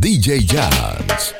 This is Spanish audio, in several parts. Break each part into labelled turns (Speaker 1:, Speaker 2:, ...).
Speaker 1: DJ Jazz.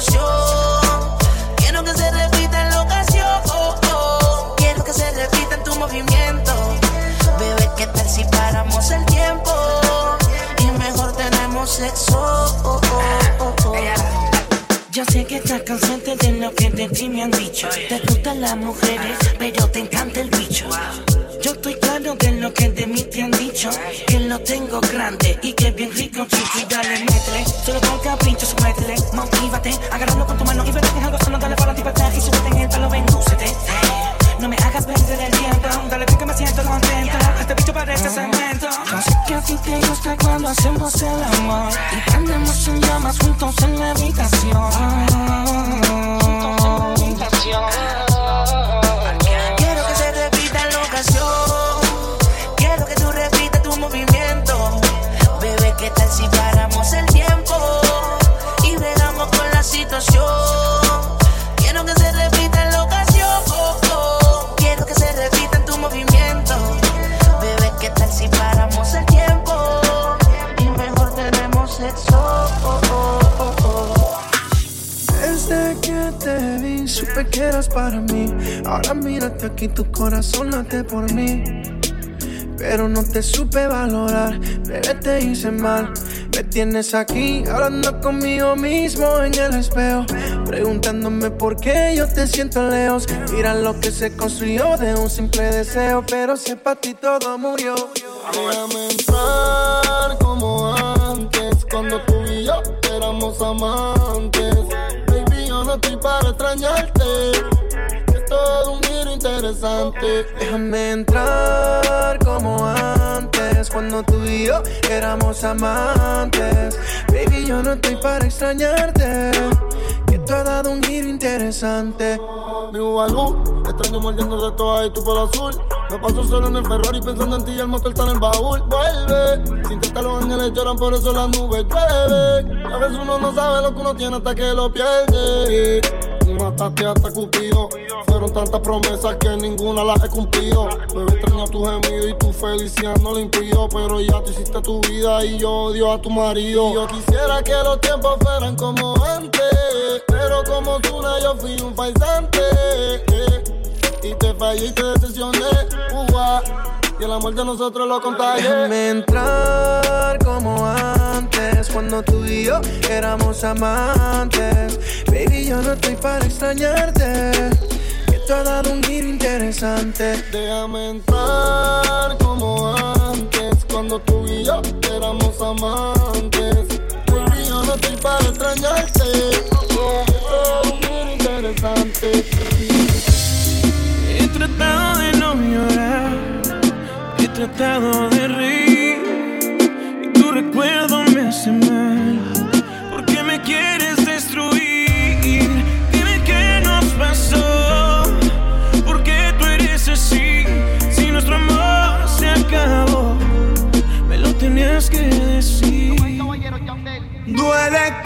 Speaker 2: situación. Quiero que se repita en la ocasión. Quiero que se repita en tu movimiento. Bebé, ¿qué tal si paramos el tiempo? Y mejor tenemos sexo. Oh, oh, oh,
Speaker 3: yo sé que estás cansante de lo que de ti me han dicho. Te gustan las mujeres, pero te encanta el bicho. Yo estoy claro de lo que de mí te han dicho. Que lo tengo grande y que
Speaker 4: corazón late por mí. Pero no te supe valorar, bebé te hice mal. Me tienes aquí hablando conmigo mismo en el espejo. Preguntándome por qué yo te siento lejos. Mira lo que se construyó de un simple deseo. Pero sepa ti todo murió.
Speaker 5: Déjame entrar como antes. Cuando tú y yo éramos amantes. Baby, yo no estoy para extrañarte interesante.
Speaker 4: Déjame entrar como antes, cuando tú y yo éramos amantes. Baby, yo no estoy para extrañarte. Que tú has dado un giro interesante.
Speaker 5: Mi algo, extraño mordiendo de todo y tu pelo azul. Me paso solo en el Ferrari pensando en ti y el motor está en el baúl. Vuelve, sin que los ángeles lloran, por eso las nubes llueven. A veces uno no sabe lo que uno tiene hasta que lo pierde chantajeaste Cupido. Fueron tantas promesas que ninguna las he cumplido. Me extrañó tu gemido y tu felicidad no le impidió. Pero ya tú hiciste tu vida y yo odio a tu marido. Yo quisiera que los tiempos fueran como antes. Pero como tú Zuna yo fui un faisante. Eh, y te fallé y te decepcioné. Uh, y el amor de nosotros lo contagié. Déjame
Speaker 4: entrar como antes cuando tú y yo éramos amantes. Baby, yo no estoy para extrañarte. Que te ha dado un giro interesante.
Speaker 5: Déjame entrar como antes, cuando tú y yo éramos amantes. Baby, yo no estoy para extrañarte. Oh, oh, un giro interesante.
Speaker 6: He tratado de no llorar, he tratado de reír
Speaker 7: like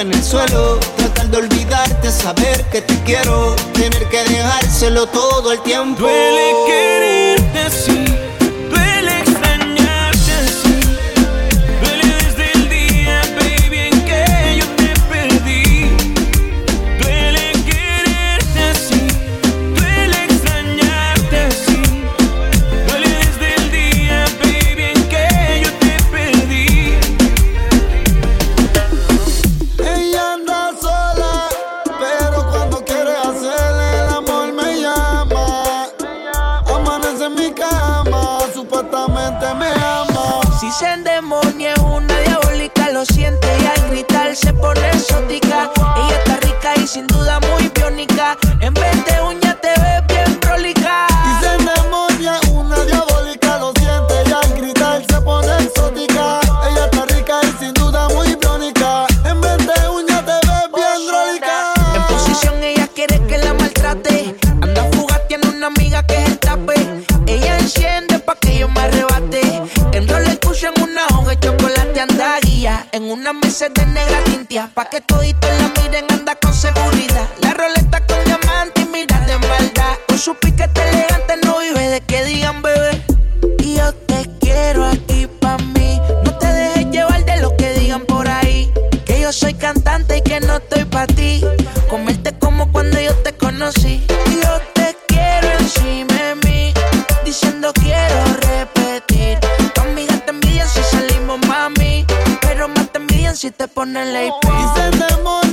Speaker 8: en el suelo. Tratar de olvidarte, saber que te quiero. Tener que dejárselo todo el tiempo. Duele
Speaker 6: quererte sin
Speaker 2: muy biónica. En vez de uña te ves bien prolica Una mesa de negra tintia, pa' que todito la miren, anda con seguridad. ponerle play.
Speaker 5: Y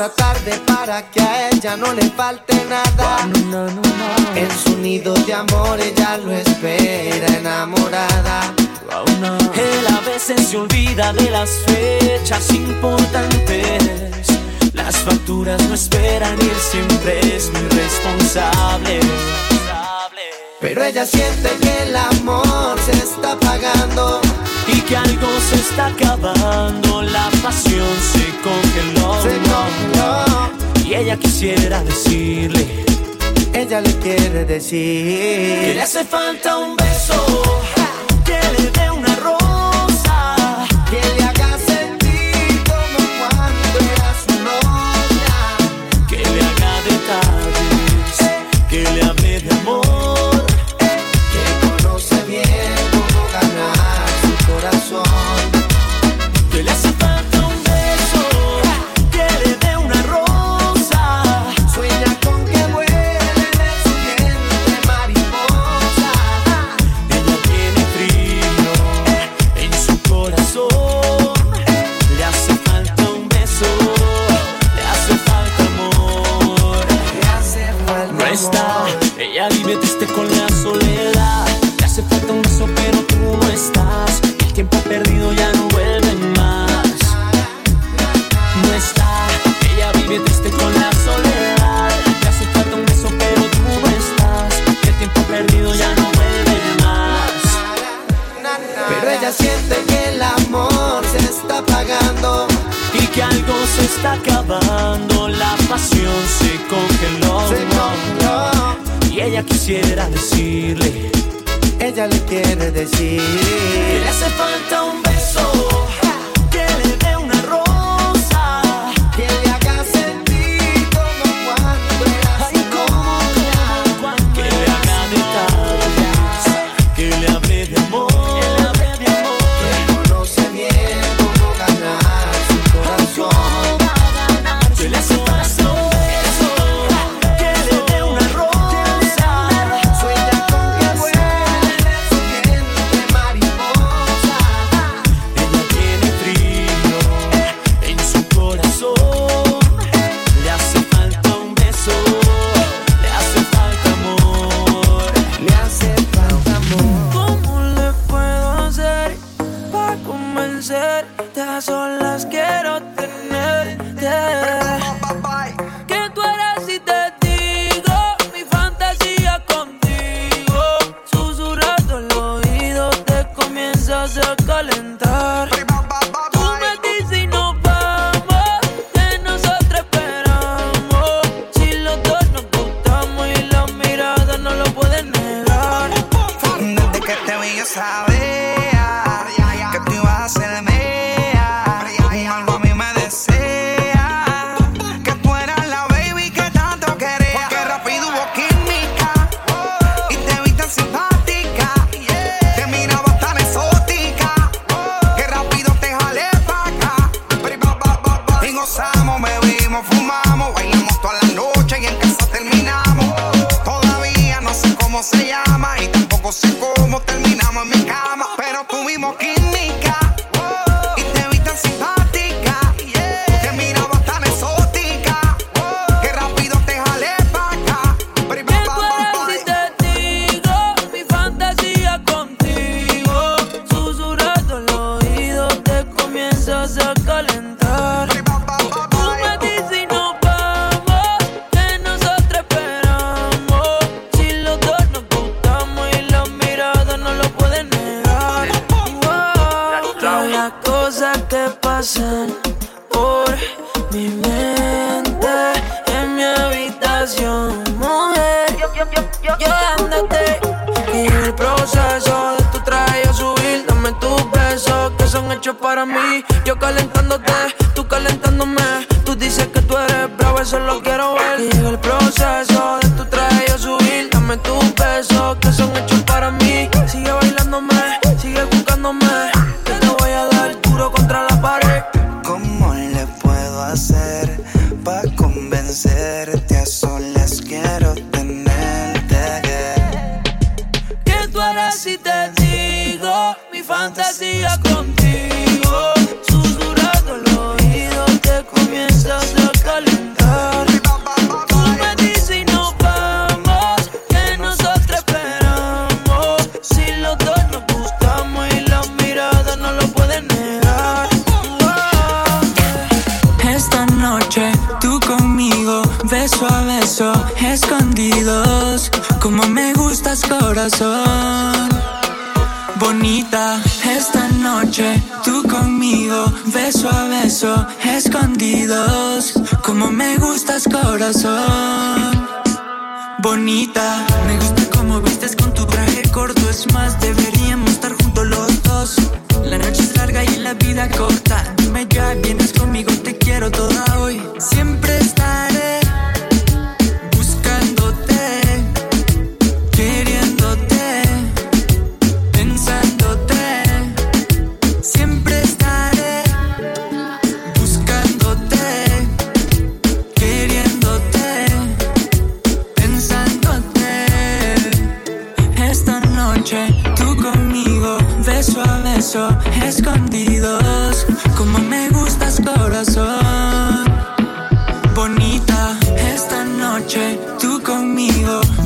Speaker 8: hasta tarde para que a ella no le falte nada.
Speaker 9: En
Speaker 8: su nido de amor ella lo espera enamorada.
Speaker 9: Él a veces se olvida de las fechas importantes. Las facturas no esperan y él siempre es muy responsable.
Speaker 8: Pero ella siente que el amor se está pagando
Speaker 9: y que algo se está acabando, la pasión se congeló. Se
Speaker 8: congeló.
Speaker 9: Y ella quisiera decirle,
Speaker 4: ella le quiere decir
Speaker 9: que le hace falta un beso, que le dé una
Speaker 8: Siente que el amor se está apagando
Speaker 9: y que algo se está acabando. La pasión se congeló. Se congeló. Y ella quisiera decirle,
Speaker 8: ella le quiere decir que le
Speaker 9: hace falta un beso
Speaker 10: how
Speaker 11: was a
Speaker 12: estás, corazón? Bonita, me gusta cómo vistes con tu traje corto. Es más, deberíamos estar juntos los dos. La noche es larga y la vida corta.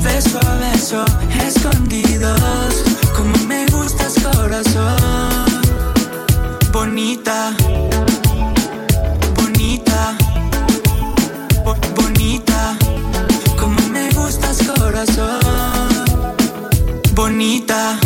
Speaker 12: beso a beso, escondidos. Como me gustas, corazón. Bonita, bonita, bonita. Como me gustas, corazón. Bonita.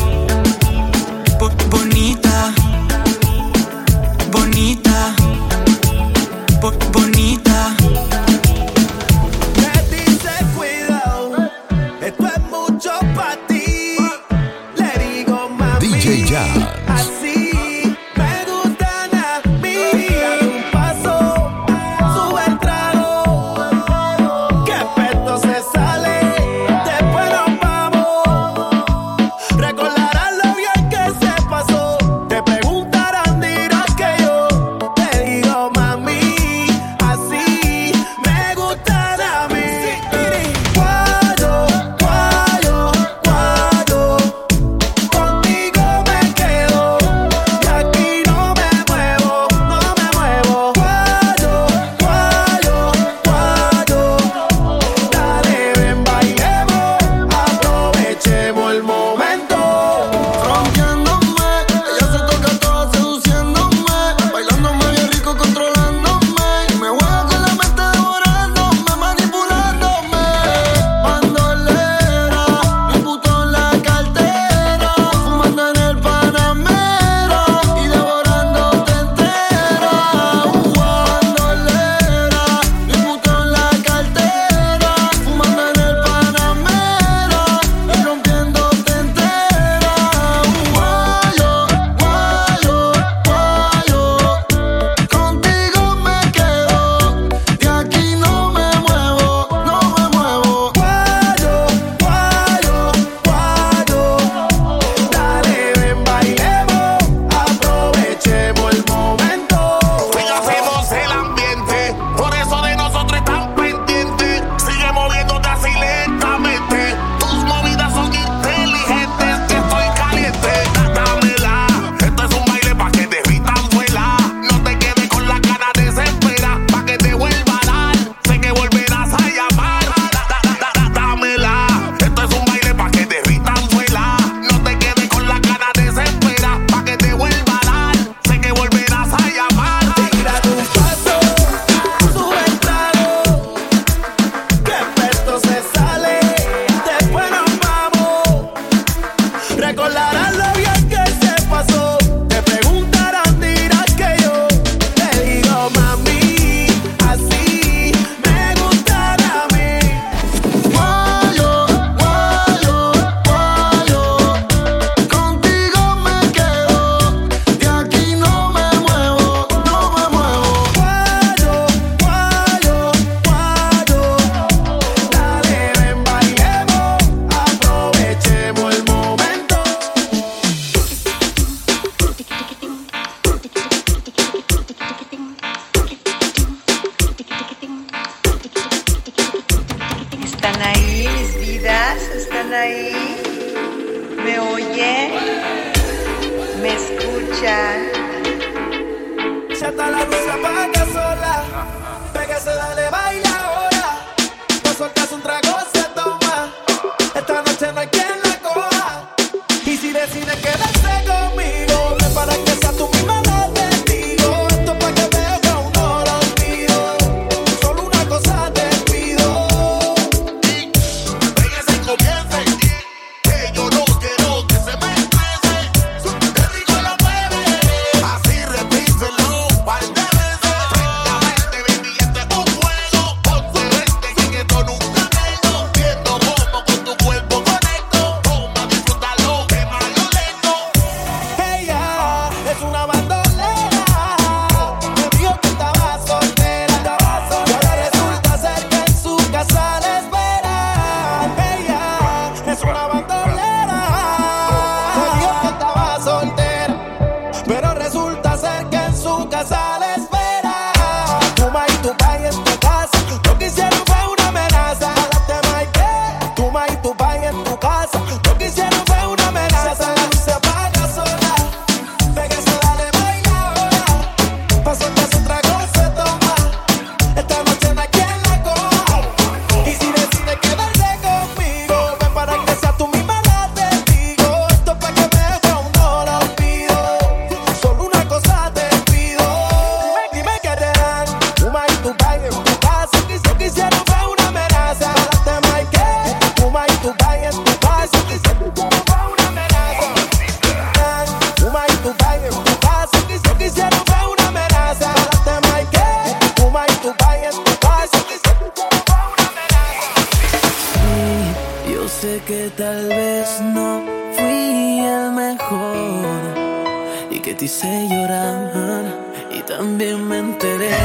Speaker 9: que te hice llorar. Y también me enteré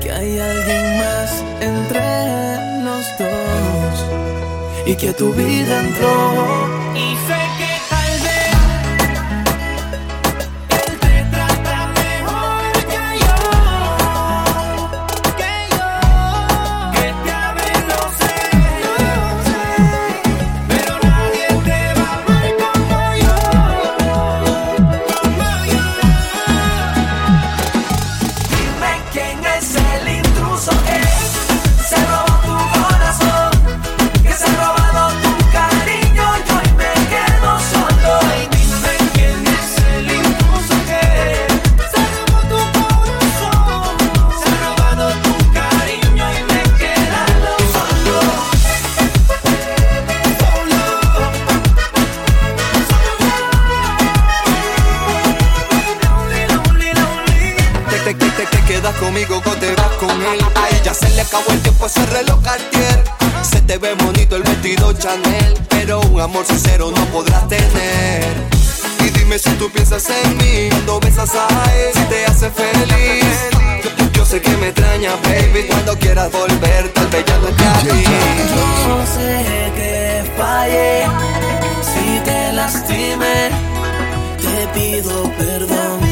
Speaker 9: que hay alguien más entre los dos y que tu vida entró y se
Speaker 13: Pues ese reloj Cartier. Se te ve bonito el vestido Chanel, pero un amor sincero no podrás tener. Y dime si tú piensas en mí cuando besas a él, si te hace feliz. Yo sé que me extraña, baby, cuando quieras volver, tal vez ya no esté aquí.
Speaker 9: Yo sé que fallé, si te lastimé, te pido perdón